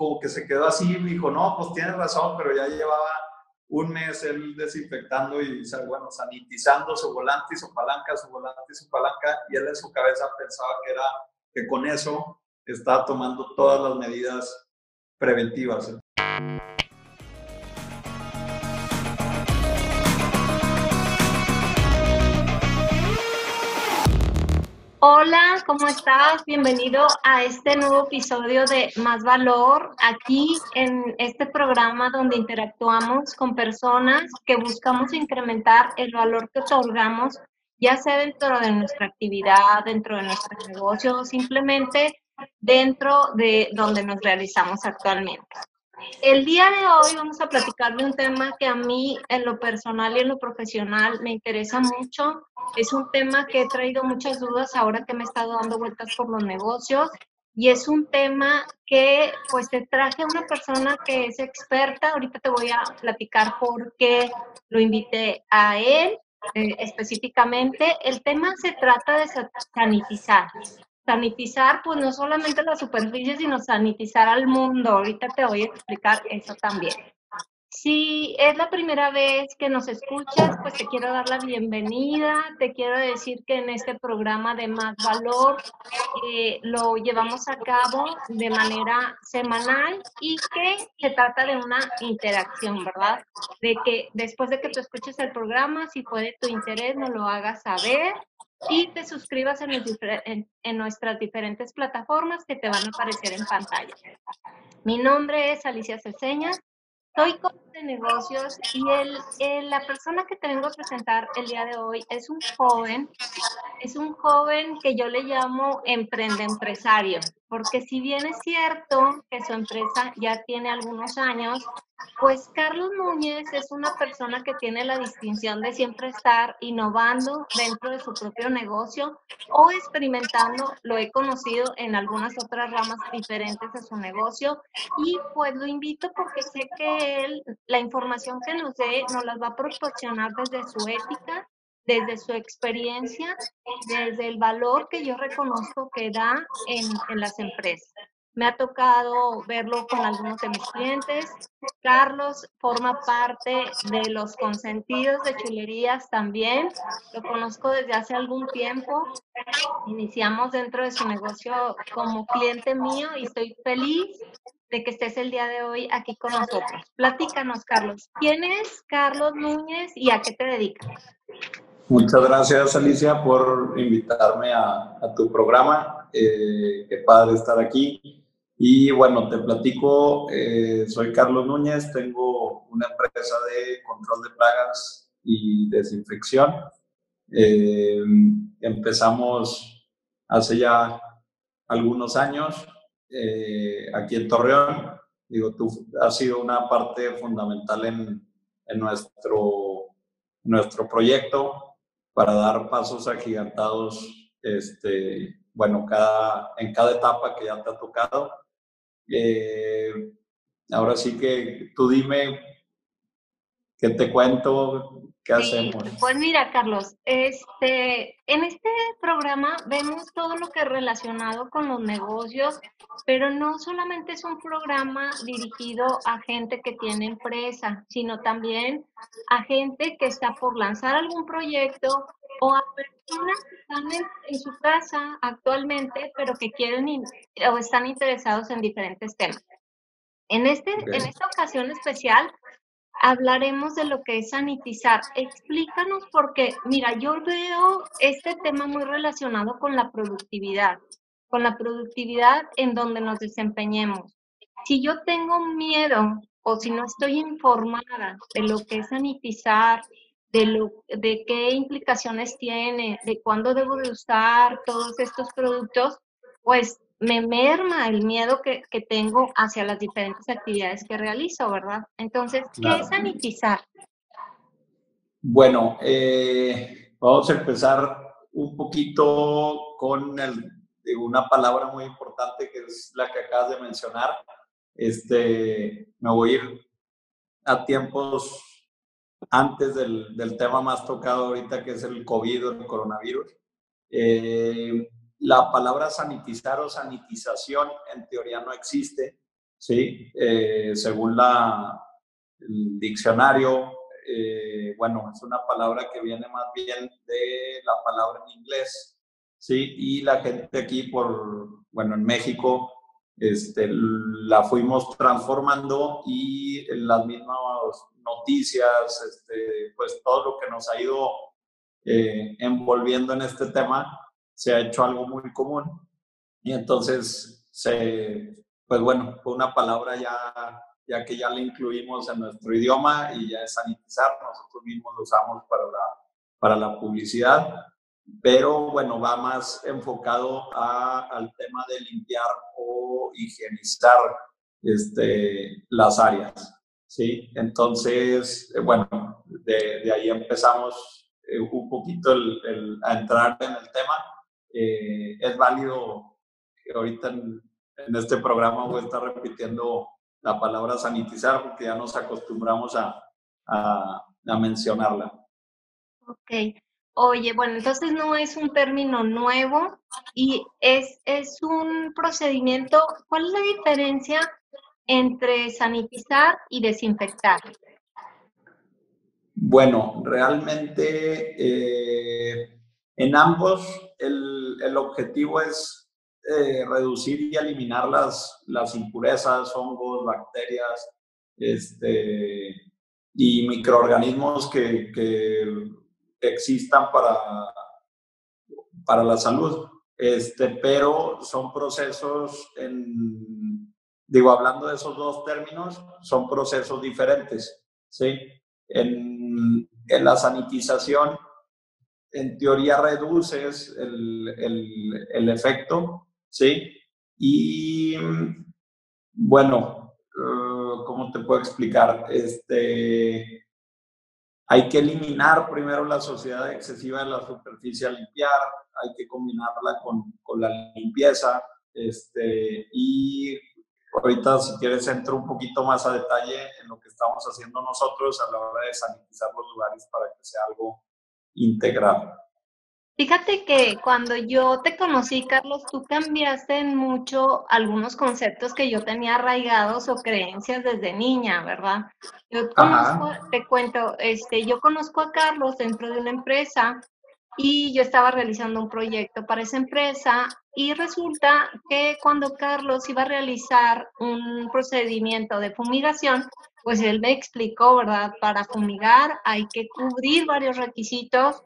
como que se quedó así y dijo, no, pues tienes razón, pero ya llevaba un mes él desinfectando y, bueno, sanitizando su volante y su palanca, su volante y su palanca, y él en su cabeza pensaba que era que con eso estaba tomando todas las medidas preventivas. Hola, ¿cómo estás? Bienvenido a este nuevo episodio de Más Valor, aquí en este programa donde interactuamos con personas que buscamos incrementar el valor que otorgamos, ya sea dentro de nuestra actividad, dentro de nuestro negocio o simplemente dentro de donde nos realizamos actualmente. El día de hoy vamos a platicar de un tema que a mí en lo personal y en lo profesional me interesa mucho. Es un tema que he traído muchas dudas ahora que me he estado dando vueltas por los negocios y es un tema que pues te traje a una persona que es experta. Ahorita te voy a platicar por qué lo invité a él eh, específicamente. El tema se trata de sanitizar sanitizar, pues no solamente la superficie, sino sanitizar al mundo. Ahorita te voy a explicar eso también. Si es la primera vez que nos escuchas, pues te quiero dar la bienvenida. Te quiero decir que en este programa de Más Valor eh, lo llevamos a cabo de manera semanal y que se trata de una interacción, ¿verdad? De que después de que tú escuches el programa, si fue de tu interés, nos lo hagas saber y te suscribas en, en, nuestras diferentes plataformas que te van a aparecer en pantalla. Mi nombre es Alicia Ceseña, soy coach de negocios y el, la persona que te vengo a presentar el día de hoy es un joven, es un joven que yo le llamo emprende empresario, porque si bien es cierto que su empresa ya tiene algunos años, pues Carlos Núñez es una persona que tiene la distinción de siempre estar innovando dentro de su propio negocio o experimentando. Lo he conocido en algunas otras ramas diferentes de su negocio y pues lo invito porque sé que él, la información que nos dé, nos las va a proporcionar desde su ética, desde su experiencia, desde el valor que yo reconozco que da en, las empresas. Me ha tocado verlo con algunos de mis clientes. Carlos forma parte de los consentidos de chulerías también. Lo conozco desde hace algún tiempo. Iniciamos dentro de su negocio como cliente mío y estoy feliz de que estés el día de hoy aquí con nosotros. Platícanos, Carlos. ¿Quién es Carlos Núñez y a qué te dedicas? Muchas gracias, Alicia, por invitarme a, tu programa. Eh, qué padre estar aquí. Y bueno, te platico, eh, soy Carlos Núñez, tengo una empresa de control de plagas y desinfección. Eh, empezamos hace ya algunos años aquí en Torreón. Digo, tú has sido una parte fundamental en, en nuestro, nuestro proyecto para dar pasos agigantados, este, bueno, cada, en cada etapa que ya te ha tocado. Eh, ahora sí que tú dime qué te cuento, qué hacemos. Pues mira, Carlos, este, en este programa vemos todo lo que es relacionado con los negocios, pero no solamente es un programa dirigido a gente que tiene empresa, sino también a gente que está por lanzar algún proyecto o a personas que están en, su casa actualmente, pero que quieren o están interesados en diferentes temas. En, este, en esta ocasión especial hablaremos de lo que es sanitizar. Explícanos porque, mira, yo veo este tema muy relacionado con la productividad, con la productividad en donde nos desempeñemos. Si yo tengo miedo o si no estoy informada de lo que es sanitizar, de, lo, de qué implicaciones tiene, de cuándo debo de usar todos estos productos, pues me merma el miedo que, que tengo hacia las diferentes actividades que realizo, ¿verdad? Entonces, ¿qué es sanitizar? Bueno, eh, vamos a empezar un poquito con el, una palabra muy importante que es la que acabas de mencionar. Este, me voy a ir a tiempos antes del, del, tema más tocado ahorita, que es el COVID o el coronavirus. Eh, la palabra sanitizar o sanitización en teoría no existe. ¿sí? Eh, según la, el diccionario, eh, bueno, es una palabra que viene más bien de la palabra en inglés, ¿sí? Y la gente aquí por, bueno, en México, este, la fuimos transformando y las mismas noticias, este, pues todo lo que nos ha ido eh, envolviendo en este tema, se ha hecho algo muy común. Y entonces, se, pues bueno, fue una palabra ya, ya que ya la incluimos en nuestro idioma y ya es sanitizar, nosotros mismos lo usamos para la, para la publicidad, pero bueno, va más enfocado a, al tema de limpiar o higienizar este, las áreas. ¿sí? Entonces, eh, bueno, de, ahí empezamos eh, un poquito a entrar en el tema eh, es válido que ahorita en, este programa voy a estar repitiendo la palabra sanitizar porque ya nos acostumbramos a, a, mencionarla. Ok. Oye, bueno, entonces no es un término nuevo y es, es un procedimiento. ¿Cuál es la diferencia entre sanitizar y desinfectar? Bueno, realmente eh, en ambos el, objetivo es eh, reducir y eliminar las, las impurezas, hongos, bacterias este, y microorganismos que, existan para, para la salud. Este, pero son procesos, en, digo, hablando de esos dos términos, son procesos diferentes. ¿sí? En, en la sanitización en teoría reduces el, el, efecto, ¿sí? Y bueno, uh, ¿cómo te puedo explicar? Este, hay que eliminar primero la suciedad excesiva de la superficie a limpiar, hay que combinarla con, con la limpieza, este, y ahorita si quieres entro un poquito más a detalle en lo que estamos haciendo nosotros a la hora de sanitizar los lugares para que sea algo integral. Fíjate que cuando yo te conocí, Carlos, tú cambiaste mucho algunos conceptos que yo tenía arraigados o creencias desde niña, ¿verdad? Yo conozco, te cuento, este, yo conozco a Carlos dentro de una empresa y yo estaba realizando un proyecto para esa empresa y resulta que cuando Carlos iba a realizar un procedimiento de fumigación, pues él me explicó, ¿verdad? Para fumigar hay que cubrir varios requisitos,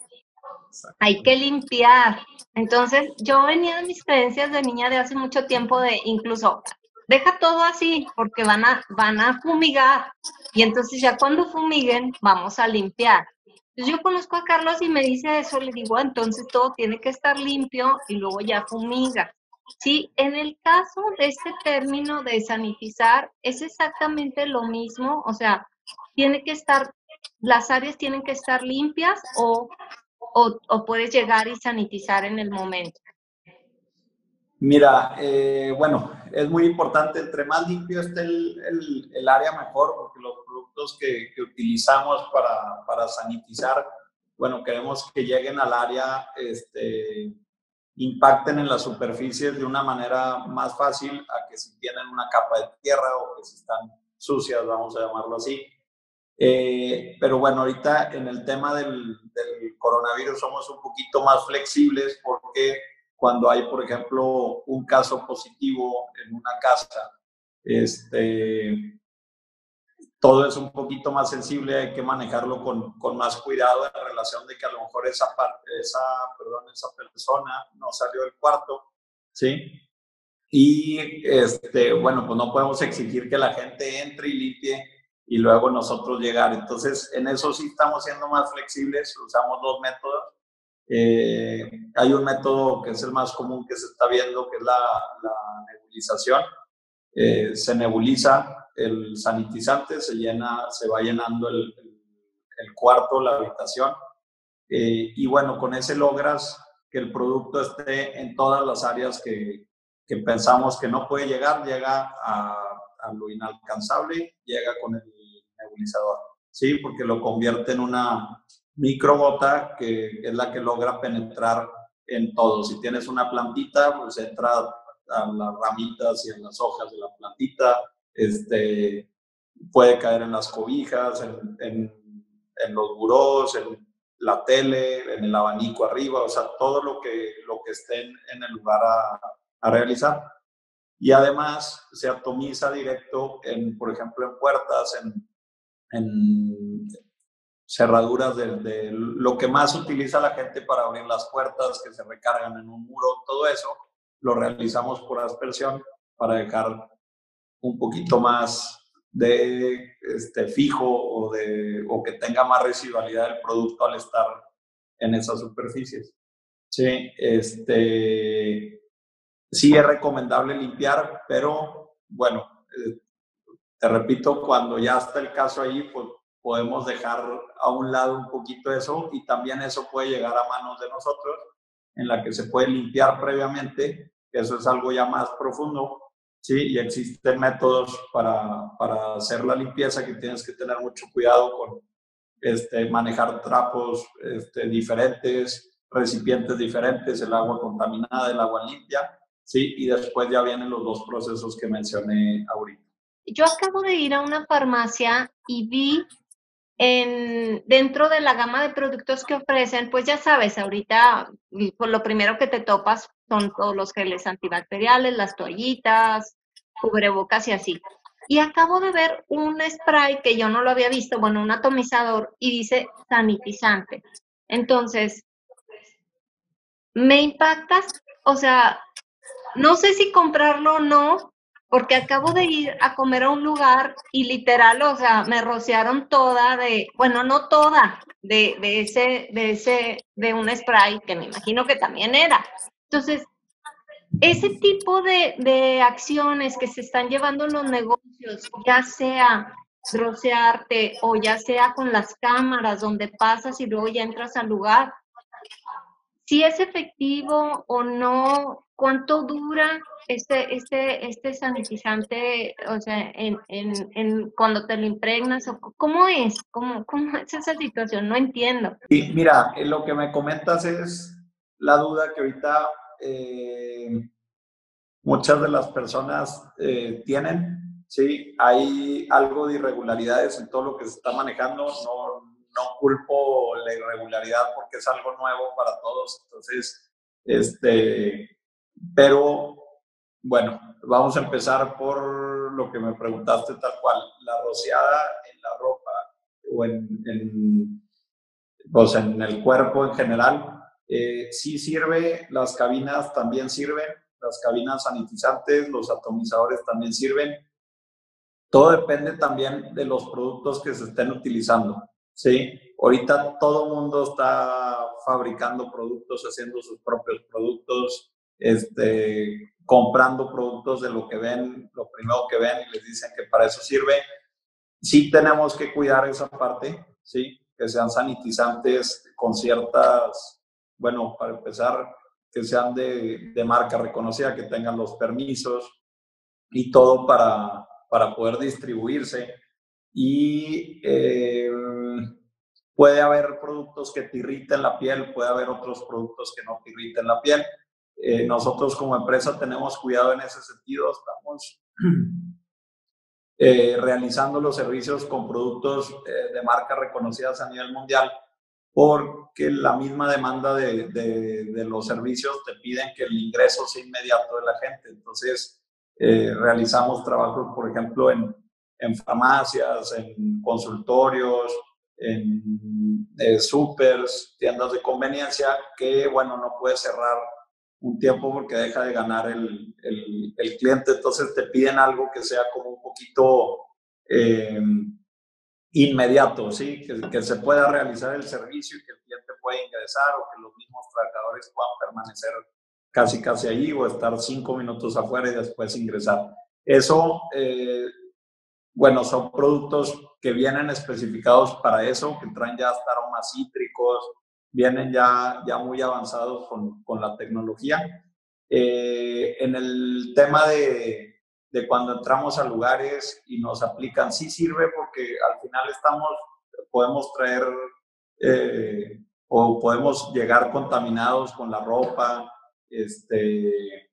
hay que limpiar. Entonces, yo venía de mis creencias de niña de hace mucho tiempo de incluso, deja todo así porque van a, van a fumigar y entonces ya cuando fumiguen vamos a limpiar. Entonces yo conozco a Carlos y me dice eso, le digo, entonces todo tiene que estar limpio y luego ya fumiga. Sí, en el caso de este término de sanitizar, es exactamente lo mismo, o sea, tiene que estar, las áreas tienen que estar limpias o, o, puedes llegar y sanitizar en el momento. Mira, eh, bueno, es muy importante, entre más limpio esté el, el, área mejor, porque los productos que, que utilizamos para, para, sanitizar, bueno, queremos que lleguen al área este, impacten en las superficies de una manera más fácil a que si tienen una capa de tierra o que si están sucias, vamos a llamarlo así. Eh, pero bueno, ahorita en el tema del, del, coronavirus somos un poquito más flexibles porque cuando hay, por ejemplo, un caso positivo en una casa, este, todo es un poquito más sensible, hay que manejarlo con, con, más cuidado en relación de que a lo mejor esa, parte, esa, perdón, esa persona no salió del cuarto, ¿sí? Y, este, bueno, pues no podemos exigir que la gente entre y limpie y luego nosotros llegar. Entonces, en eso sí estamos siendo más flexibles, usamos dos métodos. Eh, hay un método que es el más común que se está viendo, que es la, la nebulización. Eh, se nebuliza el sanitizante, se, llena, se va llenando el, cuarto, la habitación. Eh, y bueno, con ese logras que el producto esté en todas las áreas que, que pensamos que no puede llegar, llega a, a, lo inalcanzable, llega con el nebulizador, ¿sí? Porque lo convierte en una microgota que es la que logra penetrar en todo. Si tienes una plantita, pues entra a las ramitas y en las hojas de la plantita, este, puede caer en las cobijas, en, en, los burós, en la tele, en el abanico arriba, o sea, todo lo que, lo que esté en, el lugar a, a, realizar. Y además se atomiza directo en, por ejemplo, en puertas, en, en cerraduras de, de, lo que más utiliza la gente para abrir las puertas, que se recargan en un muro, todo eso lo realizamos por aspersión para dejar un poquito más de este, fijo o, de, o que tenga más residualidad del producto al estar en esas superficies. Sí, este, sí es recomendable limpiar, pero bueno, eh, te repito, cuando ya está el caso ahí, pues podemos dejar a un lado un poquito eso y también eso puede llegar a manos de nosotros, en la que se puede limpiar previamente, eso es algo ya más profundo, ¿sí? Y existen métodos para, para hacer la limpieza que tienes que tener mucho cuidado con este, manejar trapos este, diferentes, recipientes diferentes, el agua contaminada, el agua limpia, ¿sí? Y después ya vienen los dos procesos que mencioné ahorita. Yo acabo de ir a una farmacia y vi en, dentro de la gama de productos que ofrecen, pues ya sabes, ahorita por lo primero que te topas son todos los geles antibacteriales, las toallitas, cubrebocas y así. Y acabo de ver un spray que yo no lo había visto, bueno, un atomizador y dice sanitizante. Entonces, me impactas, o sea, no sé si comprarlo o no, porque acabo de ir a comer a un lugar y literal, o sea, me rociaron toda de, bueno, no toda, de, ese, de ese, de un spray que me imagino que también era. Entonces, ese tipo de, de acciones que se están llevando los negocios, ya sea rociarte o ya sea con las cámaras donde pasas y luego ya entras al lugar, si es efectivo o no, cuánto dura este, este, este sanitizante, o sea, en, en, en, cuando te lo impregnas, o ¿cómo es? ¿Cómo, ¿Cómo es esa situación? No entiendo. Sí, mira, eh, lo que me comentas es la duda que ahorita eh, muchas de las personas eh, tienen, ¿sí? Hay algo de irregularidades en todo lo que se está manejando, no, no culpo la irregularidad porque es algo nuevo para todos, entonces, este, pero bueno, vamos a empezar por lo que me preguntaste tal cual, la rociada en la ropa o en, en, pues en el cuerpo en general. Eh, sí sirve, las cabinas también sirven, las cabinas sanitizantes, los atomizadores también sirven. Todo depende también de los productos que se estén utilizando. ¿Sí? Ahorita todo el mundo está fabricando productos, haciendo sus propios productos, este, comprando productos de lo que ven, lo primero que ven y les dicen que para eso sirve. Sí tenemos que cuidar esa parte, ¿sí? Que sean sanitizantes con ciertas, bueno, para empezar, que sean de, de marca reconocida, que tengan los permisos y todo para, para poder distribuirse. Y eh, puede haber productos que te irriten la piel, puede haber otros productos que no te irriten la piel eh, nosotros como empresa tenemos cuidado en ese sentido, estamos eh, realizando los servicios con productos de marcas reconocidas a nivel mundial porque la misma demanda de, de, los servicios te piden que el ingreso sea inmediato de la gente. Entonces, realizamos trabajos, por ejemplo, en, en farmacias, en consultorios, en supers, tiendas de conveniencia, que, bueno, no puede cerrar un tiempo porque deja de ganar el, el, cliente, entonces te piden algo que sea como un poquito eh, inmediato, ¿sí? Que, que, se pueda realizar el servicio y que el cliente pueda ingresar o que los mismos trabajadores puedan permanecer casi casi allí o estar cinco minutos afuera y después ingresar. Eso, eh, bueno, son productos que vienen especificados para eso, que traen ya hasta aromas cítricos, vienen ya, ya muy avanzados con, con la tecnología. Eh, en el tema de, de, cuando entramos a lugares y nos aplican, sí sirve porque al final estamos, podemos traer eh, o podemos llegar contaminados con la ropa, este,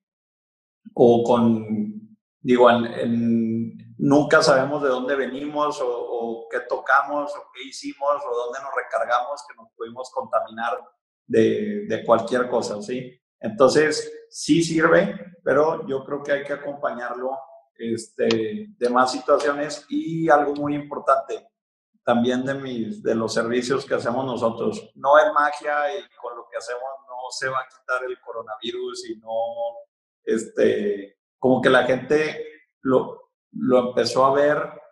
o con, digo, en, nunca sabemos de dónde venimos o, qué tocamos o qué hicimos o dónde nos recargamos que nos pudimos contaminar de, de cualquier cosa, ¿sí? Entonces, sí sirve, pero yo creo que hay que acompañarlo este, de más situaciones y algo muy importante también de, mis, de los servicios que hacemos nosotros. No es magia y con lo que hacemos no se va a quitar el coronavirus y no, este, como que la gente lo, lo empezó a ver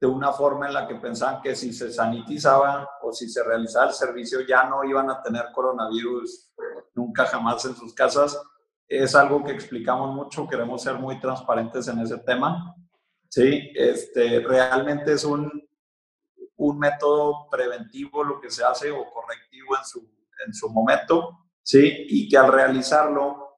de una forma en la que pensaban que si se sanitizaba o si se realizaba el servicio ya no iban a tener coronavirus nunca jamás en sus casas. Es algo que explicamos mucho, queremos ser muy transparentes en ese tema. Sí, este, realmente es un, un método preventivo lo que se hace o correctivo en su, en su momento, ¿sí? Y que al realizarlo,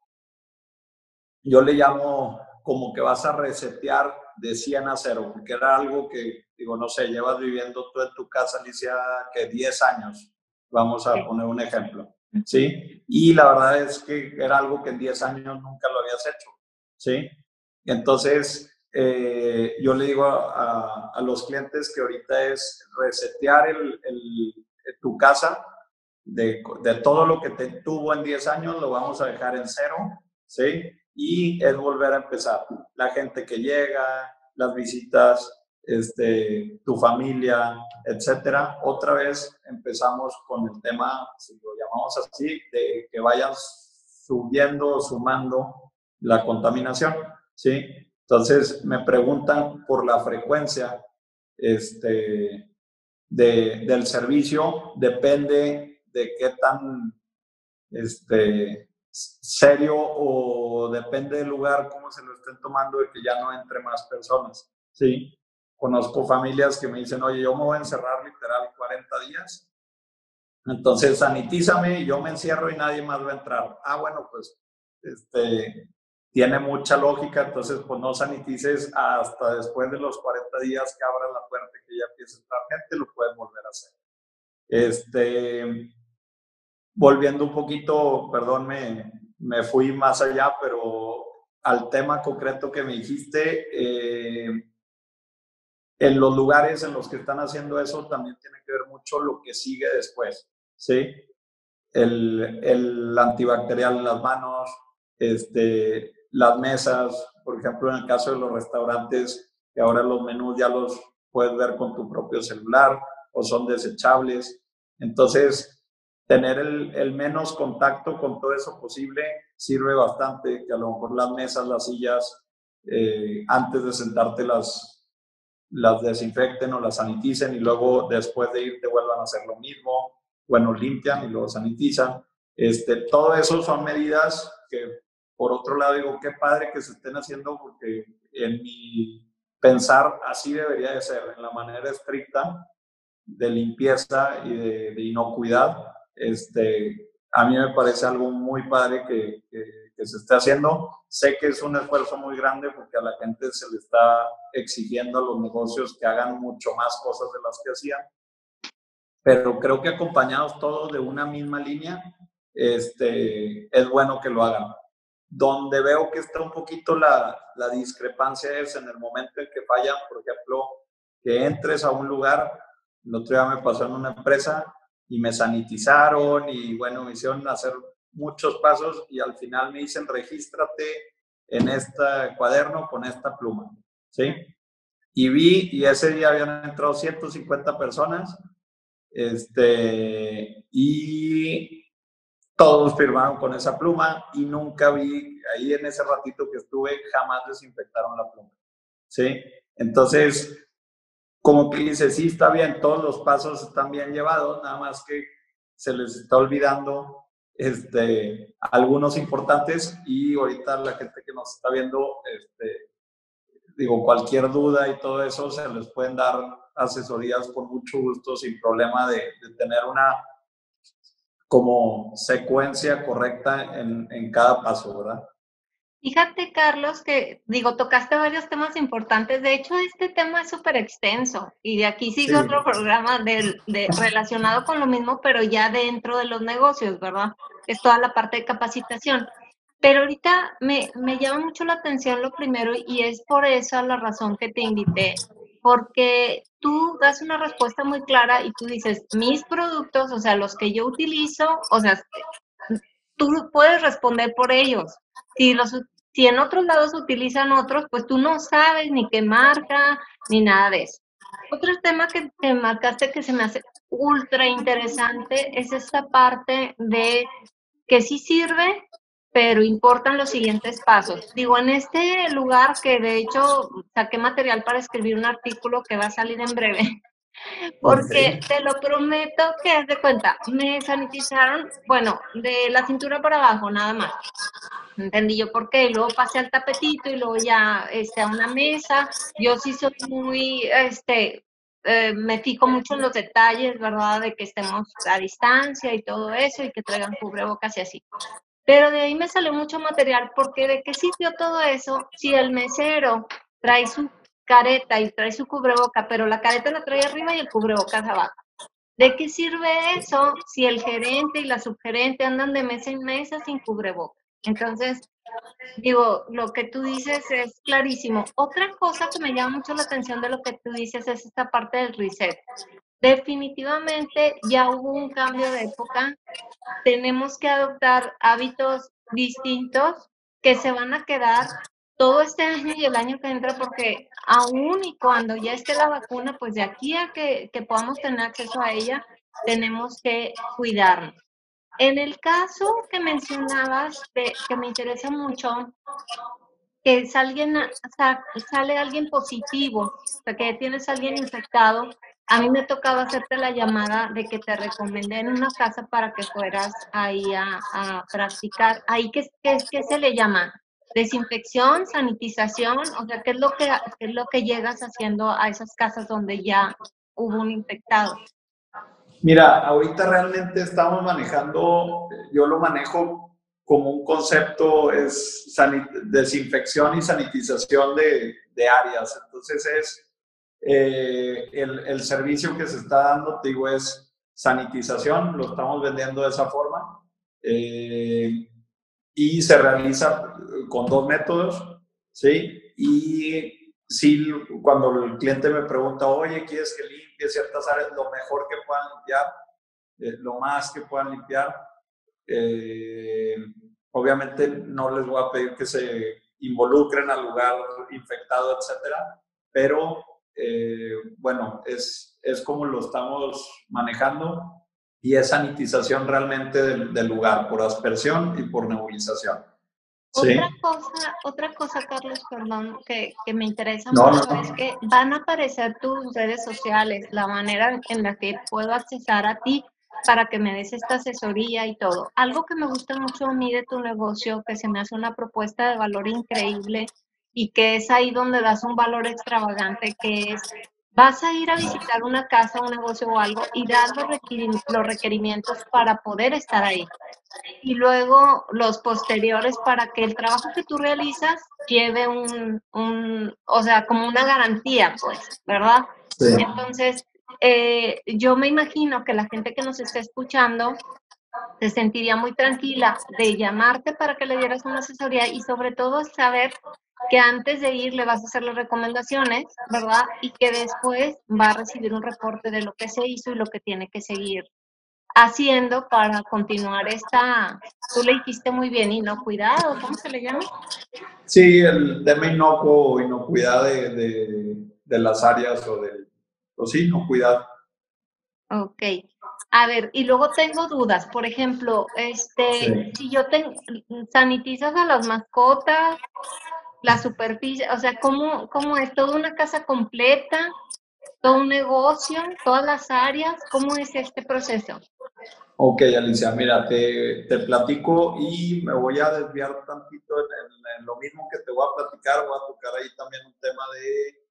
yo le llamo como que vas a resetear de 100 a 0, porque era algo que, digo, no sé, llevas viviendo tú en tu casa, Alicia, que 10 años, vamos a poner un ejemplo, ¿sí? Y la verdad es que era algo que en 10 años nunca lo habías hecho, ¿sí? Entonces, eh, yo le digo a, a, los clientes que ahorita es resetear el, el, tu casa de, de, todo lo que te tuvo en 10 años, lo vamos a dejar en cero, ¿sí? Y es volver a empezar. La gente que llega, las visitas, este, tu familia, etcétera. Otra vez empezamos con el tema, si lo llamamos así, de que vayan subiendo sumando la contaminación, ¿sí? Entonces me preguntan por la frecuencia este, de, del servicio, depende de qué tan este, serio o depende del lugar, cómo se lo estén tomando, de que ya no entre más personas. Sí, conozco familias que me dicen, oye, yo me voy a encerrar literal 40 días, entonces sanitízame, yo me encierro y nadie más va a entrar. Ah, bueno, pues este, tiene mucha lógica, entonces pues no sanitices hasta después de los 40 días que abra la puerta y que ya empiece a entrar gente, lo puedes volver a hacer. Este, volviendo un poquito, perdón, me, me fui más allá, pero al tema concreto que me dijiste, eh, en los lugares en los que están haciendo eso también tiene que ver mucho lo que sigue después, ¿sí? El, el antibacterial en las manos, este, las mesas, por ejemplo, en el caso de los restaurantes, que ahora los menús ya los puedes ver con tu propio celular o son desechables. Entonces, tener el, el, menos contacto con todo eso posible sirve bastante, que a lo mejor las mesas, las sillas, eh, antes de sentarte las, las desinfecten o las saniticen y luego después de irte vuelvan a hacer lo mismo, bueno, limpian y luego sanitizan. Este, todo eso son medidas que, por otro lado, digo, qué padre que se estén haciendo porque en mi pensar así debería de ser, en la manera estricta de limpieza y de, de inocuidad, este, a mí me parece algo muy padre que, que, se esté haciendo. Sé que es un esfuerzo muy grande porque a la gente se le está exigiendo a los negocios que hagan mucho más cosas de las que hacían, pero creo que acompañados todos de una misma línea, este, es bueno que lo hagan. Donde veo que está un poquito la, la discrepancia es en el momento en que fallan, por ejemplo, que entres a un lugar, el otro día me pasó en una empresa, y me sanitizaron y bueno, me hicieron hacer muchos pasos y al final me dicen regístrate en este cuaderno con esta pluma, ¿sí? Y vi, y ese día habían entrado 150 personas, este, y todos firmaron con esa pluma y nunca vi, ahí en ese ratito que estuve, jamás desinfectaron la pluma, ¿sí? Entonces, como que dice, sí, está bien, todos los pasos están bien llevados, nada más que se les está olvidando este, algunos importantes y ahorita la gente que nos está viendo, este, digo, cualquier duda y todo eso, se les pueden dar asesorías con mucho gusto, sin problema de, de tener una como secuencia correcta en, en cada paso, ¿verdad? Fíjate, Carlos, que digo, tocaste varios temas importantes. De hecho, este tema es súper extenso y de aquí sigue otro programa de, relacionado con lo mismo, pero ya dentro de los negocios, ¿verdad? Es toda la parte de capacitación. Pero ahorita me, me llama mucho la atención lo primero y es por eso la razón que te invité, porque tú das una respuesta muy clara y tú dices, mis productos, o sea, los que yo utilizo, o sea, tú puedes responder por ellos. Si, los, si en otros lados utilizan otros, pues tú no sabes ni qué marca, ni nada de eso. Otro tema que, te marcaste que se me hace ultra interesante es esta parte de que sí sirve, pero importan los siguientes pasos. Digo, en este lugar que de hecho saqué material para escribir un artículo que va a salir en breve, porque te lo prometo que haz de cuenta, me sanitizaron, bueno, de la cintura para abajo, nada más. Entendí yo por qué, luego pasé al tapetito y luego ya este, a una mesa. Yo sí soy muy, este, eh, me fijo mucho en los detalles, ¿verdad? De que estemos a distancia y todo eso y que traigan cubrebocas y así. Pero de ahí me salió mucho material porque de qué sirvió todo eso si el mesero trae su careta y trae su cubreboca, pero la careta la trae arriba y el cubrebocas abajo. ¿De qué sirve eso si el gerente y la subgerente andan de mesa en mesa sin cubrebocas? Entonces, digo, lo que tú dices es clarísimo. Otra cosa que me llama mucho la atención de lo que tú dices es esta parte del reset. Definitivamente ya hubo un cambio de época. Tenemos que adoptar hábitos distintos que se van a quedar todo este año y el año que entra, porque aún y cuando ya esté la vacuna, pues de aquí a que, que podamos tener acceso a ella, tenemos que cuidarnos. En el caso que mencionabas, que me interesa mucho, que alguien, sale alguien positivo, o sea, que tienes a alguien infectado, a mí me tocaba hacerte la llamada de que te recomendé en una casa para que fueras ahí a, practicar. Ahí, ¿qué, qué, qué se le llama? Desinfección, sanitización, o sea, ¿qué es, lo que, ¿qué es lo que llegas haciendo a esas casas donde ya hubo un infectado? Mira, ahorita realmente estamos manejando, yo lo manejo como un concepto, es desinfección y sanitización de, de áreas. Entonces es eh, el, el, servicio que se está dando, te digo, es sanitización, lo estamos vendiendo de esa forma. Eh, y se realiza con dos métodos, ¿sí? Y sí, cuando el cliente me pregunta, oye, ¿quieres que limpie ciertas áreas? Lo mejor que puedan limpiar, eh, lo más que puedan limpiar. Eh, obviamente no les voy a pedir que se involucren al lugar infectado, etcétera, pero eh, bueno, es, es como lo estamos manejando y es sanitización realmente del, del lugar por aspersión y por nebulización. Otra cosa, otra cosa, Carlos, perdón, que, que me interesa mucho es que van a aparecer tus redes sociales, la manera en la que puedo accesar a ti para que me des esta asesoría y todo. Algo que me gusta mucho a mí de tu negocio, que se me hace una propuesta de valor increíble y que es ahí donde das un valor extravagante, que es vas a ir a visitar una casa, un negocio o algo y dar los, requerimientos para poder estar ahí. Y luego los posteriores para que el trabajo que tú realizas lleve un, un o sea, como una garantía, pues, ¿verdad? Entonces, eh, yo me imagino que la gente que nos está escuchando se sentiría muy tranquila de llamarte para que le dieras una asesoría y sobre todo saber que antes de ir le vas a hacer las recomendaciones, ¿verdad? Y que después va a recibir un reporte de lo que se hizo y lo que tiene que seguir haciendo para continuar esta, tú le dijiste muy bien, inocuidad, ¿cómo se le llama? Sí, el tema inocuo o inocuidad de, de, de, las áreas o de, o sí, inocuidad. Ok. A ver, y luego tengo dudas. Por ejemplo, este, si yo tengo, sanitizas a las mascotas, la superficie, o sea, ¿cómo, ¿cómo es? ¿Toda una casa completa? ¿Todo un negocio? ¿Todas las áreas? ¿Cómo es este proceso? Ok, Alicia, mira, te, te platico y me voy a desviar tantito en, lo mismo que te voy a platicar, voy a tocar ahí también un tema de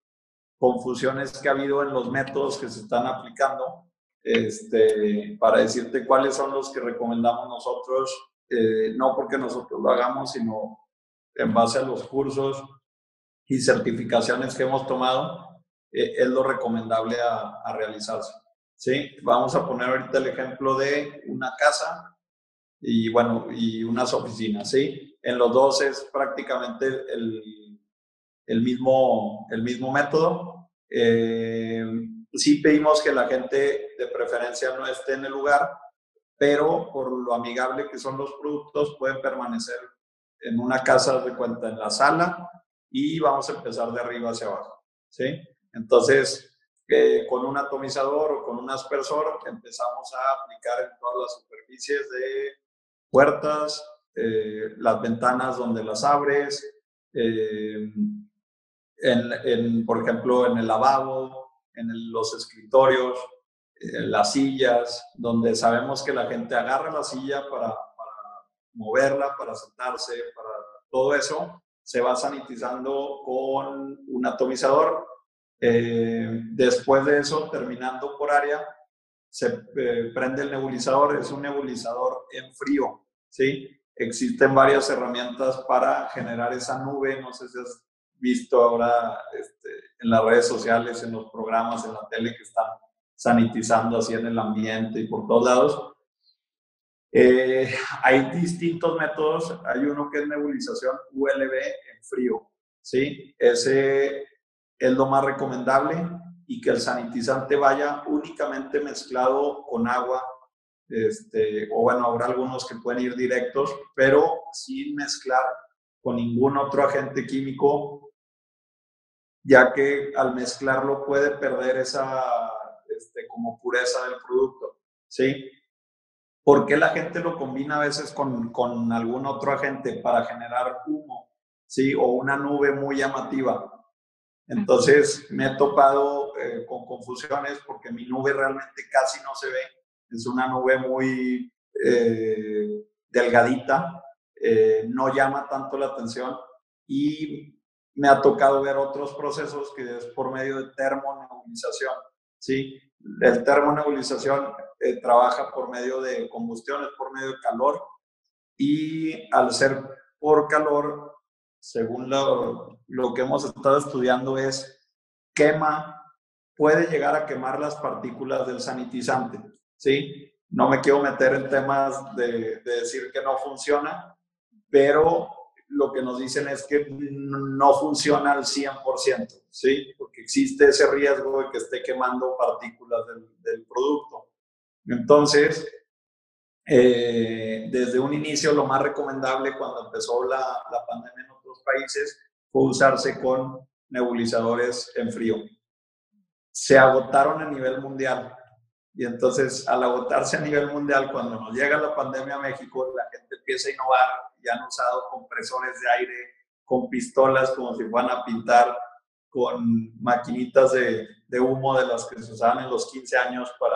confusiones que ha habido en los métodos que se están aplicando, este, para decirte cuáles son los que recomendamos nosotros, eh, no porque nosotros lo hagamos, sino en base a los cursos y certificaciones que hemos tomado, eh, es lo recomendable a, a, realizarse. ¿sí? Vamos a poner ahorita el ejemplo de una casa y, bueno, y unas oficinas. ¿sí? en los dos es prácticamente el, el mismo, el mismo método. Eh, sí pedimos que la gente de preferencia no esté en el lugar, pero por lo amigable que son los productos, pueden permanecer en una casa de cuenta en la sala y vamos a empezar de arriba hacia abajo. ¿sí? Entonces, eh, con un atomizador o con un aspersor empezamos a aplicar en todas las superficies de puertas, eh, las ventanas donde las abres, eh, en, por ejemplo, en el lavabo, en los escritorios, en las sillas, donde sabemos que la gente agarra la silla para, para moverla, para sentarse, para todo eso, se va sanitizando con un atomizador. Eh, después de eso, terminando por área, se prende el nebulizador, es un nebulizador en frío, ¿sí? Existen varias herramientas para generar esa nube. No sé si has visto ahora este, en las redes sociales, en los programas, en la tele que están sanitizando así en el ambiente y por todos lados. Eh, hay distintos métodos. Hay uno que es nebulización ULB en frío. ¿sí? Ese es lo más recomendable y que el sanitizante vaya únicamente mezclado con agua este, o bueno, habrá algunos que pueden ir directos, pero sin mezclar con ningún otro agente químico, ya que al mezclarlo puede perder esa este, como pureza del producto, ¿sí? ¿Por qué la gente lo combina a veces con, con algún otro agente para generar humo, ¿sí? O una nube muy llamativa. Entonces me he topado eh, con confusiones porque mi nube realmente casi no se ve es una nube muy eh, delgadita, eh, no llama tanto la atención y me ha tocado ver otros procesos que es por medio de termonebulización. ¿sí? El termonebulización eh, trabaja por medio de combustiones, por medio de calor y al ser por calor, según lo, lo que hemos estado estudiando, es quema, puede llegar a quemar las partículas del sanitizante. ¿sí? No me quiero meter en temas de, decir que no funciona, pero lo que nos dicen es que no funciona al 100%, ¿sí? Porque existe ese riesgo de que esté quemando partículas del, producto. Entonces, eh, desde un inicio lo más recomendable cuando empezó la, la pandemia en otros países fue usarse con nebulizadores en frío. Se agotaron a nivel mundial y entonces, al agotarse a nivel mundial, cuando nos llega la pandemia a México, la gente empieza a innovar y han usado compresores de aire con pistolas como si fueran a pintar, con maquinitas de, de humo de las que se usaban en los 15 años para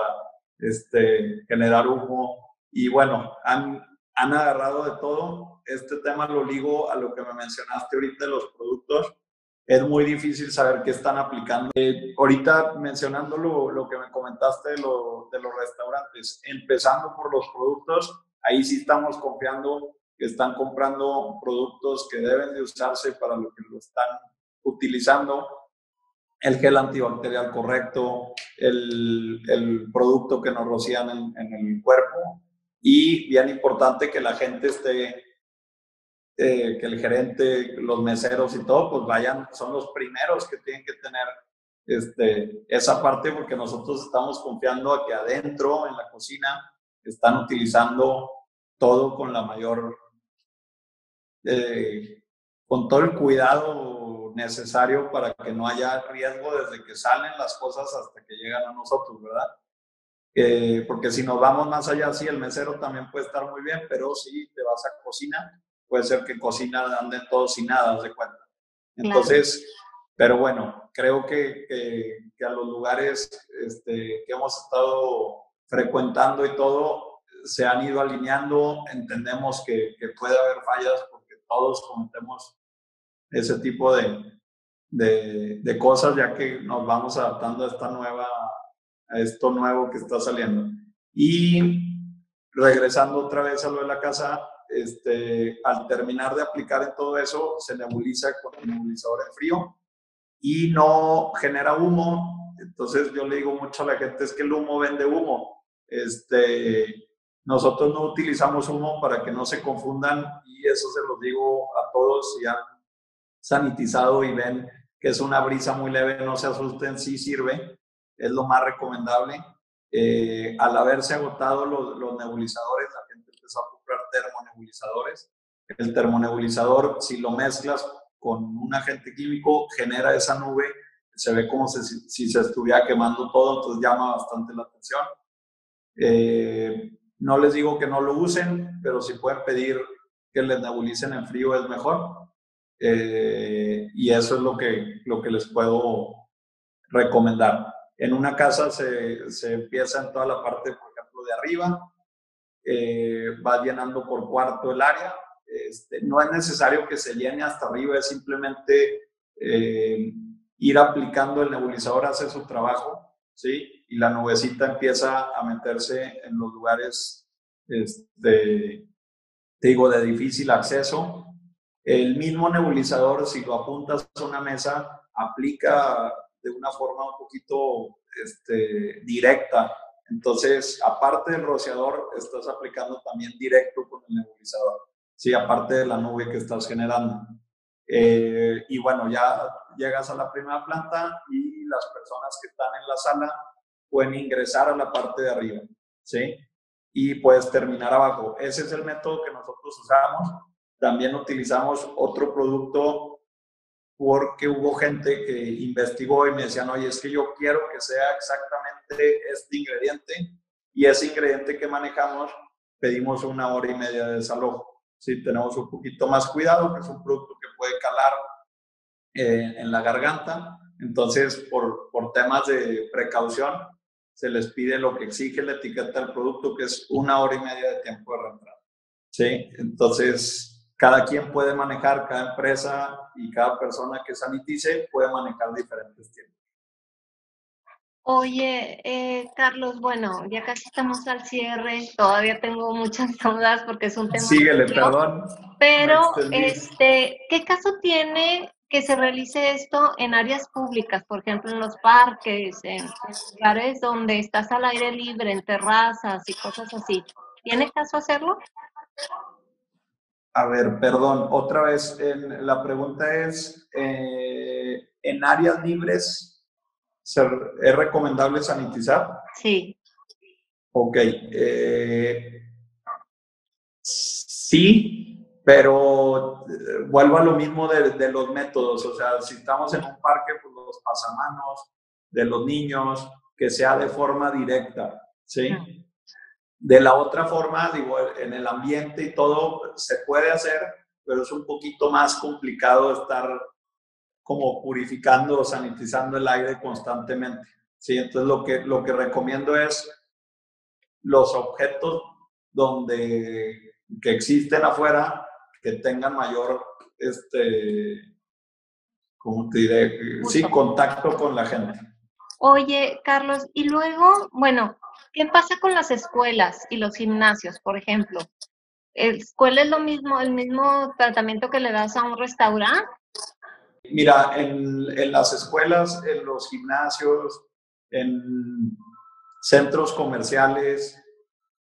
este, generar humo. Y bueno, han, han agarrado de todo. Este tema lo ligo a lo que me mencionaste ahorita de los productos es muy difícil saber qué están aplicando. Eh, ahorita mencionando lo, lo, que me comentaste de, lo, de, los restaurantes, empezando por los productos, ahí sí estamos confiando que están comprando productos que deben de usarse para lo que lo están utilizando. El gel antibacterial correcto, el, el producto que nos rocían en, en el cuerpo y bien importante que la gente esté eh, que el gerente, los meseros y todo, pues vayan, son los primeros que tienen que tener este, esa parte porque nosotros estamos confiando a que adentro, en la cocina, están utilizando todo con la mayor, eh, con todo el cuidado necesario para que no haya riesgo desde que salen las cosas hasta que llegan a nosotros, ¿verdad? Eh, porque si nos vamos más allá, sí, el mesero también puede estar muy bien, pero si te vas a cocina, puede ser que cocina anden todos sin nada, de cuenta. Entonces, pero bueno, creo que, que, a los lugares este, que hemos estado frecuentando y todo, se han ido alineando, entendemos que, que puede haber fallas porque todos cometemos ese tipo de, de, de, cosas ya que nos vamos adaptando a esta nueva, a esto nuevo que está saliendo. Y regresando otra vez a lo de la casa, este, al terminar de aplicar en todo eso, se nebuliza con el nebulizador en frío y no genera humo. Entonces yo le digo mucho a la gente es que el humo vende humo. Este, Nosotros no utilizamos humo para que no se confundan y eso se los digo a todos si han sanitizado y ven que es una brisa muy leve, no se asusten, sí sirve, es lo más recomendable. Eh, al haberse agotado los, los, nebulizadores, la gente comprar termonebulizadores. El termonebulizador, si lo mezclas con un agente químico, genera esa nube, se ve como si, si se estuviera quemando todo, entonces llama bastante la atención. Eh, no les digo que no lo usen, pero si pueden pedir que les nebulicen en frío es mejor. Eh, y eso es lo que, lo que les puedo recomendar. En una casa se, se empieza en toda la parte, por ejemplo, de arriba, eh, va llenando por cuarto el área. Este, no es necesario que se llene hasta arriba, es simplemente eh, ir aplicando el nebulizador, hace su trabajo, ¿sí? Y la nubecita empieza a meterse en los lugares, este, digo, de difícil acceso el mismo nebulizador, si lo apuntas a una mesa, aplica de una forma un poquito este, directa. Entonces, aparte del rociador, estás aplicando también directo con el nebulizador. Sí, aparte de la nube que estás generando. Eh, y bueno, ya llegas a la primera planta y las personas que están en la sala pueden ingresar a la parte de arriba, ¿sí? Y puedes terminar abajo. Ese es el método que nosotros usamos también utilizamos otro producto porque hubo gente que investigó y me decían, oye, es que yo quiero que sea exactamente este ingrediente y ese ingrediente que manejamos pedimos una hora y media de desalojo. Si tenemos un poquito más cuidado, que es un producto que puede calar eh, en la garganta, entonces por, por temas de precaución se les pide lo que exige la etiqueta del producto, que es una hora y media de tiempo de reentrada. ¿Sí? Entonces, cada quien puede manejar, cada empresa y cada persona que sanitice puede manejar diferentes tiempos. Oye, eh, Carlos, bueno, ya casi estamos al cierre, todavía tengo muchas dudas porque es un tema... Síguele, perdón. Pero, este, ¿qué caso tiene que se realice esto en áreas públicas, por ejemplo, en los parques, en lugares donde estás al aire libre, en terrazas y cosas así? ¿Tiene caso hacerlo? A ver, perdón, otra vez, la pregunta es, eh, ¿en áreas libres es recomendable sanitizar? Sí. Ok. Eh, sí, pero eh, vuelvo a lo mismo de, los métodos. O sea, si estamos en un parque, pues los pasamanos de los niños, que sea de forma directa, ¿sí? De la otra forma, digo, en el ambiente y todo se puede hacer, pero es un poquito más complicado estar como purificando o sanitizando el aire constantemente. ¿sí? Entonces, lo que, lo que recomiendo es los objetos donde, que existen afuera, que tengan mayor, este, ¿cómo te diré? Sí, contacto con la gente. Oye, Carlos, y luego, bueno, ¿Qué pasa con las escuelas y los gimnasios, por ejemplo? ¿Escuela es lo mismo, el mismo tratamiento que le das a un restaurante? Mira, en, en las escuelas, en los gimnasios, en centros comerciales,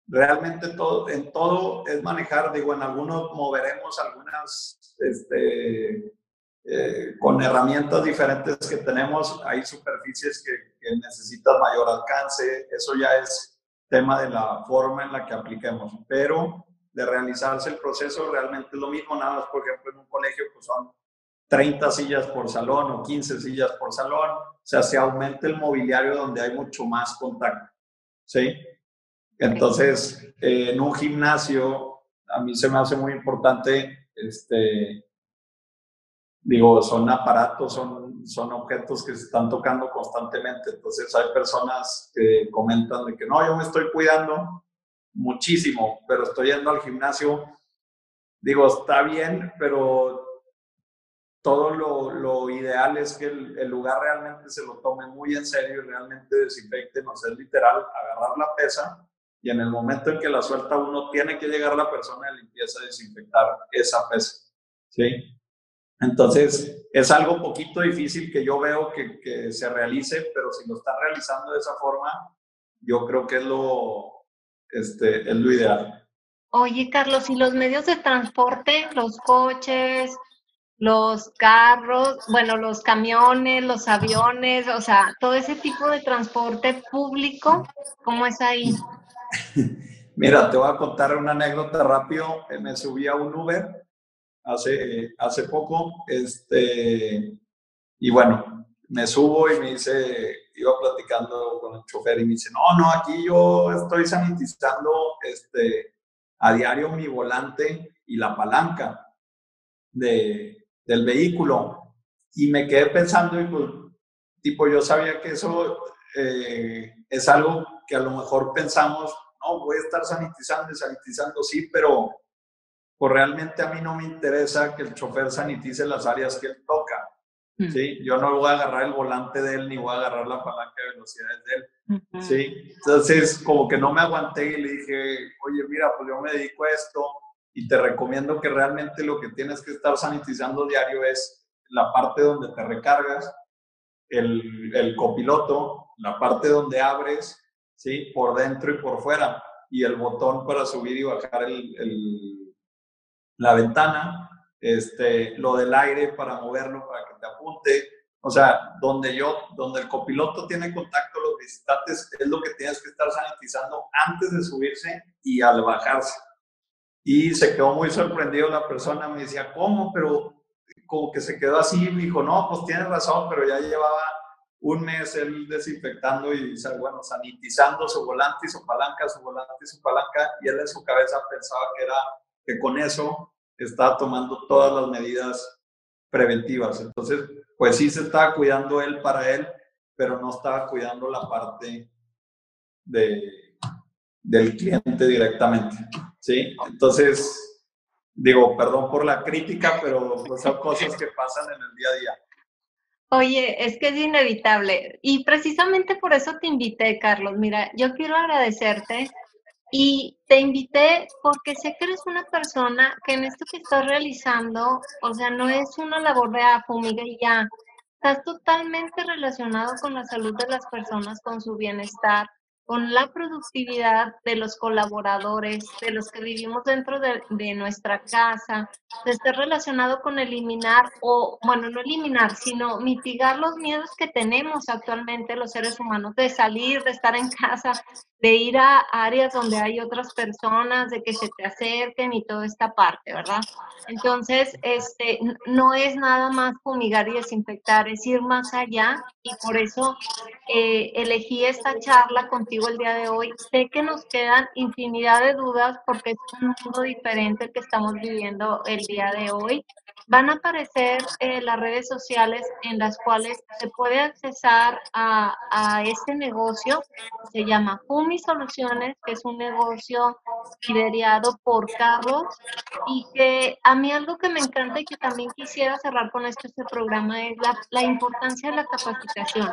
realmente todo, en todo es manejar, digo, en algunos moveremos algunas este, eh, con herramientas diferentes que tenemos, hay superficies que, necesitan mayor alcance, eso ya es tema de la forma en la que apliquemos, pero de realizarse el proceso realmente es lo mismo, nada más, por ejemplo, en un colegio pues son 30 sillas por salón o 15 sillas por salón, o sea, se aumenta el mobiliario donde hay mucho más contacto, ¿sí? Entonces, eh, en un gimnasio, a mí se me hace muy importante este, digo, son aparatos, son, son objetos que se están tocando constantemente. Entonces hay personas que comentan de que no, yo me estoy cuidando muchísimo, pero estoy yendo al gimnasio. Digo, está bien, pero todo lo, lo ideal es que el, lugar realmente se lo tome muy en serio y realmente desinfecte, no sea literal, agarrar la pesa y en el momento en que la suelta uno tiene que llegar la persona de limpieza a desinfectar esa pesa. ¿Sí? Entonces, es algo poquito difícil que yo veo que, que, se realice, pero si lo están realizando de esa forma, yo creo que es lo, este, es lo ideal. Oye, Carlos, ¿y los medios de transporte, los coches, los carros, bueno, los camiones, los aviones, o sea, todo ese tipo de transporte público, ¿cómo es ahí? Mira, te voy a contar una anécdota rápido. Me subí a un Uber hace, hace poco, este, y bueno, me subo y me dice, iba platicando con el chofer y me dice, no, no, aquí yo estoy sanitizando este, a diario mi volante y la palanca de, del vehículo. Y me quedé pensando y pues, tipo, yo sabía que eso eh, es algo que a lo mejor pensamos, no, voy a estar sanitizando y sanitizando, sí, pero pues realmente a mí no me interesa que el chofer sanitice las áreas que él toca. Mm. ¿sí? Yo no voy a agarrar el volante de él ni voy a agarrar la palanca de velocidades de él. ¿sí? Entonces, como que no me aguanté y le dije, oye, mira, pues yo me dedico a esto y te recomiendo que realmente lo que tienes que estar sanitizando diario es la parte donde te recargas, el, el copiloto, la parte donde abres, ¿sí? Por dentro y por fuera, y el botón para subir y bajar el, el, la ventana, este, lo del aire para moverlo, para que te apunte. O sea, donde yo, donde el copiloto tiene contacto los visitantes, es lo que tienes que estar sanitizando antes de subirse y al bajarse. Y se quedó muy sorprendido la persona, me decía, ¿cómo? Pero como que se quedó así, me dijo, no, pues tienes razón, pero ya llevaba un mes él desinfectando y, bueno, sanitizando su volante y su palanca, su volante y su palanca, y él en su cabeza pensaba que era que con eso estaba tomando todas las medidas preventivas. Entonces, pues sí se estaba cuidando él para él, pero no estaba cuidando la parte de, del cliente directamente. ¿Sí? Entonces, digo, perdón por la crítica, pero pues son cosas que pasan en el día a día. Oye, es que es inevitable y precisamente por eso te invité, Carlos. Mira, yo quiero agradecerte y te invité porque sé que eres una persona que en esto que estás realizando, o sea, no es una labor de fumiga y ya, estás totalmente relacionado con la salud de las personas, con su bienestar, con la productividad de los colaboradores, de los que vivimos dentro de, nuestra casa, de estar relacionado con eliminar o, bueno, no eliminar, sino mitigar los miedos que tenemos actualmente los seres humanos de salir, de estar en casa, de ir a áreas donde hay otras personas, de que se te acerquen y toda esta parte, ¿verdad? Entonces, este, no es nada más fumigar y desinfectar, es ir más allá y por eso eh, elegí esta charla contigo el día de hoy. Sé que nos quedan infinidad de dudas porque es un mundo diferente que estamos viviendo el día de hoy. Van a aparecer eh, las redes sociales en las cuales se puede accesar a, a este negocio. Se llama Fumi Soluciones, que es un negocio liderado por Carlos y que a mí algo que me encanta y que también quisiera cerrar con esto este programa es la, la importancia de la capacitación.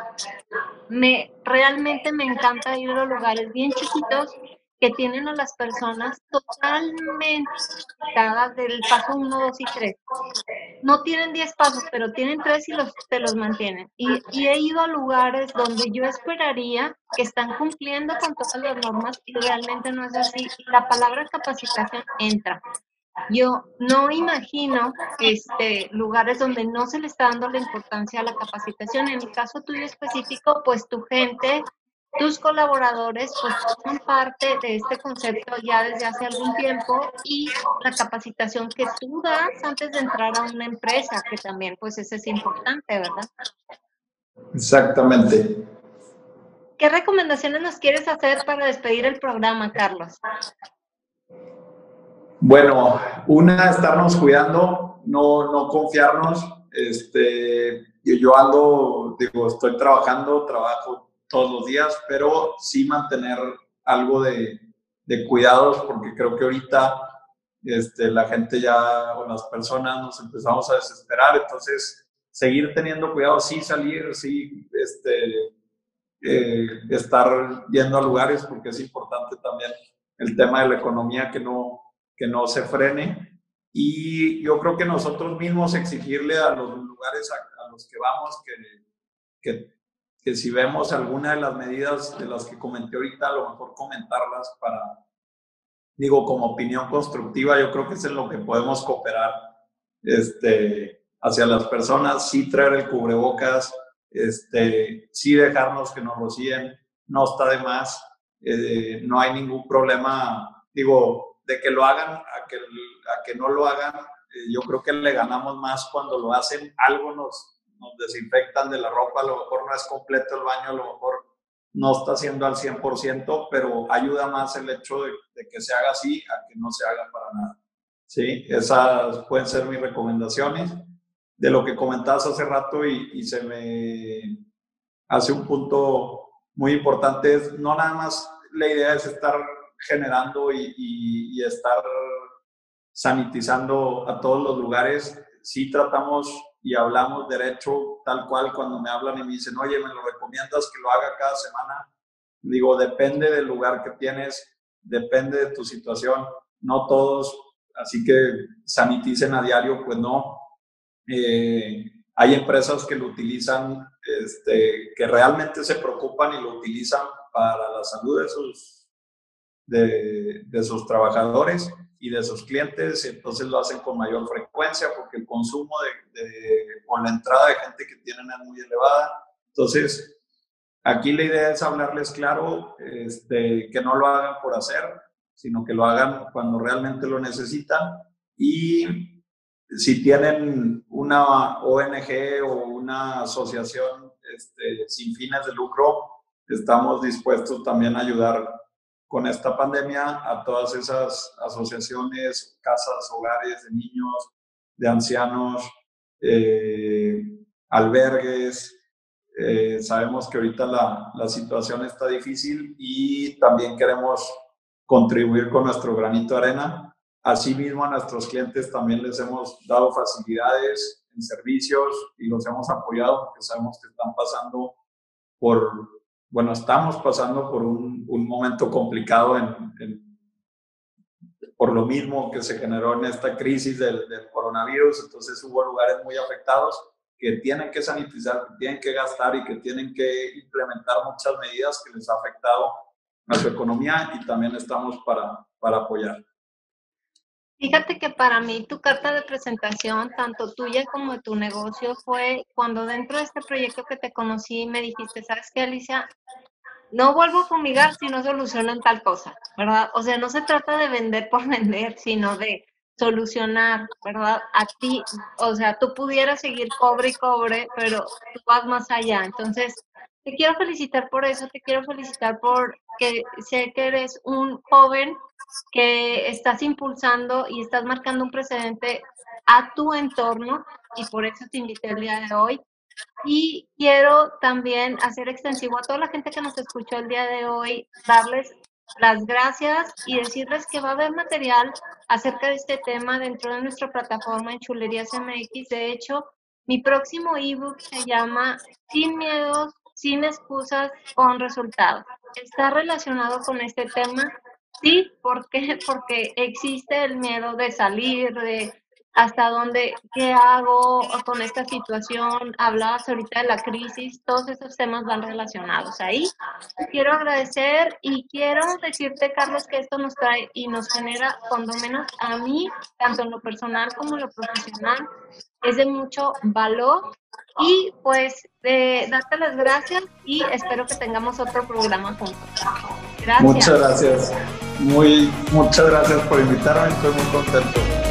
Me, realmente me encanta ir a los lugares bien chiquitos que tienen a las personas totalmente del paso 1, 2 y 3. No tienen 10 pasos, pero tienen 3 y los, te los mantienen. Y, y, he ido a lugares donde yo esperaría que están cumpliendo con todas las normas y realmente no es así. La palabra capacitación entra. Yo no imagino este, lugares donde no se le está dando la importancia a la capacitación. En el caso tuyo específico, pues tu gente tus colaboradores pues son parte de este concepto ya desde hace algún tiempo y la capacitación que tú das antes de entrar a una empresa, que también pues eso es importante, ¿verdad? Exactamente. ¿Qué recomendaciones nos quieres hacer para despedir el programa, Carlos? Bueno, una, estarnos cuidando, no, no confiarnos. Este, yo ando, digo, estoy trabajando, trabajo todos los días, pero sí mantener algo de, de cuidados, porque creo que ahorita este, la gente ya, o las personas nos empezamos a desesperar, entonces seguir teniendo cuidado, sí salir, sí este, eh, estar yendo a lugares, porque es importante también el tema de la economía que no, que no se frene. Y yo creo que nosotros mismos exigirle a los lugares a, a los que vamos que, que que si vemos alguna de las medidas de las que comenté ahorita, a lo mejor comentarlas para, digo, como opinión constructiva, yo creo que es en lo que podemos cooperar este, hacia las personas, sí traer el cubrebocas, este, sí dejarnos que nos rocíen, no está de más, eh, no hay ningún problema, digo, de que lo hagan a que, a que no lo hagan, eh, yo creo que le ganamos más cuando lo hacen, algo nos, nos desinfectan de la ropa, a lo mejor no es completo el baño, a lo mejor no está haciendo al 100%, pero ayuda más el hecho de, que se haga así a que no se haga para nada. Sí, esas pueden ser mis recomendaciones. De lo que comentabas hace rato y, se me hace un punto muy importante, es no nada más la idea es estar generando y, y estar sanitizando a todos los lugares. Sí tratamos y hablamos derecho tal cual cuando me hablan y me dicen, oye, ¿me lo recomiendas que lo haga cada semana? Digo, depende del lugar que tienes, depende de tu situación, no todos, así que saniticen a diario, pues no. Eh, hay empresas que lo utilizan, este, que realmente se preocupan y lo utilizan para la salud de sus, de, de sus trabajadores y de sus clientes, entonces lo hacen con mayor frecuencia porque el consumo de, con la entrada de gente que tienen es muy elevada. Entonces, aquí la idea es hablarles claro, este, que no lo hagan por hacer, sino que lo hagan cuando realmente lo necesitan y si tienen una ONG o una asociación este, sin fines de lucro, estamos dispuestos también a ayudar con esta pandemia a todas esas asociaciones, casas, hogares de niños, de ancianos, eh, albergues. Eh, sabemos que ahorita la, la, situación está difícil y también queremos contribuir con nuestro granito de arena. Asimismo, a nuestros clientes también les hemos dado facilidades en servicios y los hemos apoyado porque sabemos que están pasando por bueno, estamos pasando por un, un momento complicado en, por lo mismo que se generó en esta crisis del, del, coronavirus, entonces hubo lugares muy afectados que tienen que sanitizar, que tienen que gastar y que tienen que implementar muchas medidas que les ha afectado a su economía y también estamos para, para apoyar. Fíjate que para mí tu carta de presentación, tanto tuya como de tu negocio, fue cuando dentro de este proyecto que te conocí me dijiste, ¿sabes qué, Alicia? No vuelvo a fumigar si no solucionan tal cosa, ¿verdad? O sea, no se trata de vender por vender, sino de solucionar, ¿verdad? A ti, o sea, tú pudieras seguir cobre y cobre, pero tú vas más allá. Entonces, te quiero felicitar por eso, te quiero felicitar por que sé que eres un joven que estás impulsando y estás marcando un precedente a tu entorno y por eso te invité el día de hoy. Y quiero también hacer extensivo a toda la gente que nos escuchó el día de hoy, darles las gracias y decirles que va a haber material acerca de este tema dentro de nuestra plataforma en Chulerías MX. De hecho, mi próximo ebook se llama Sin miedos, sin excusas, con resultados. Está relacionado con este tema Sí, ¿por qué? Porque existe el miedo de salir, de hasta dónde, qué hago con esta situación. Hablabas ahorita de la crisis, todos esos temas van relacionados ahí. Quiero agradecer y quiero decirte, Carlos, que esto nos trae y nos genera, cuando menos a mí, tanto en lo personal como en lo profesional, es de mucho valor. Y pues, de darte las gracias y espero que tengamos otro programa juntos. Muchas gracias. Muy, muchas gracias por invitarme, estoy muy contento.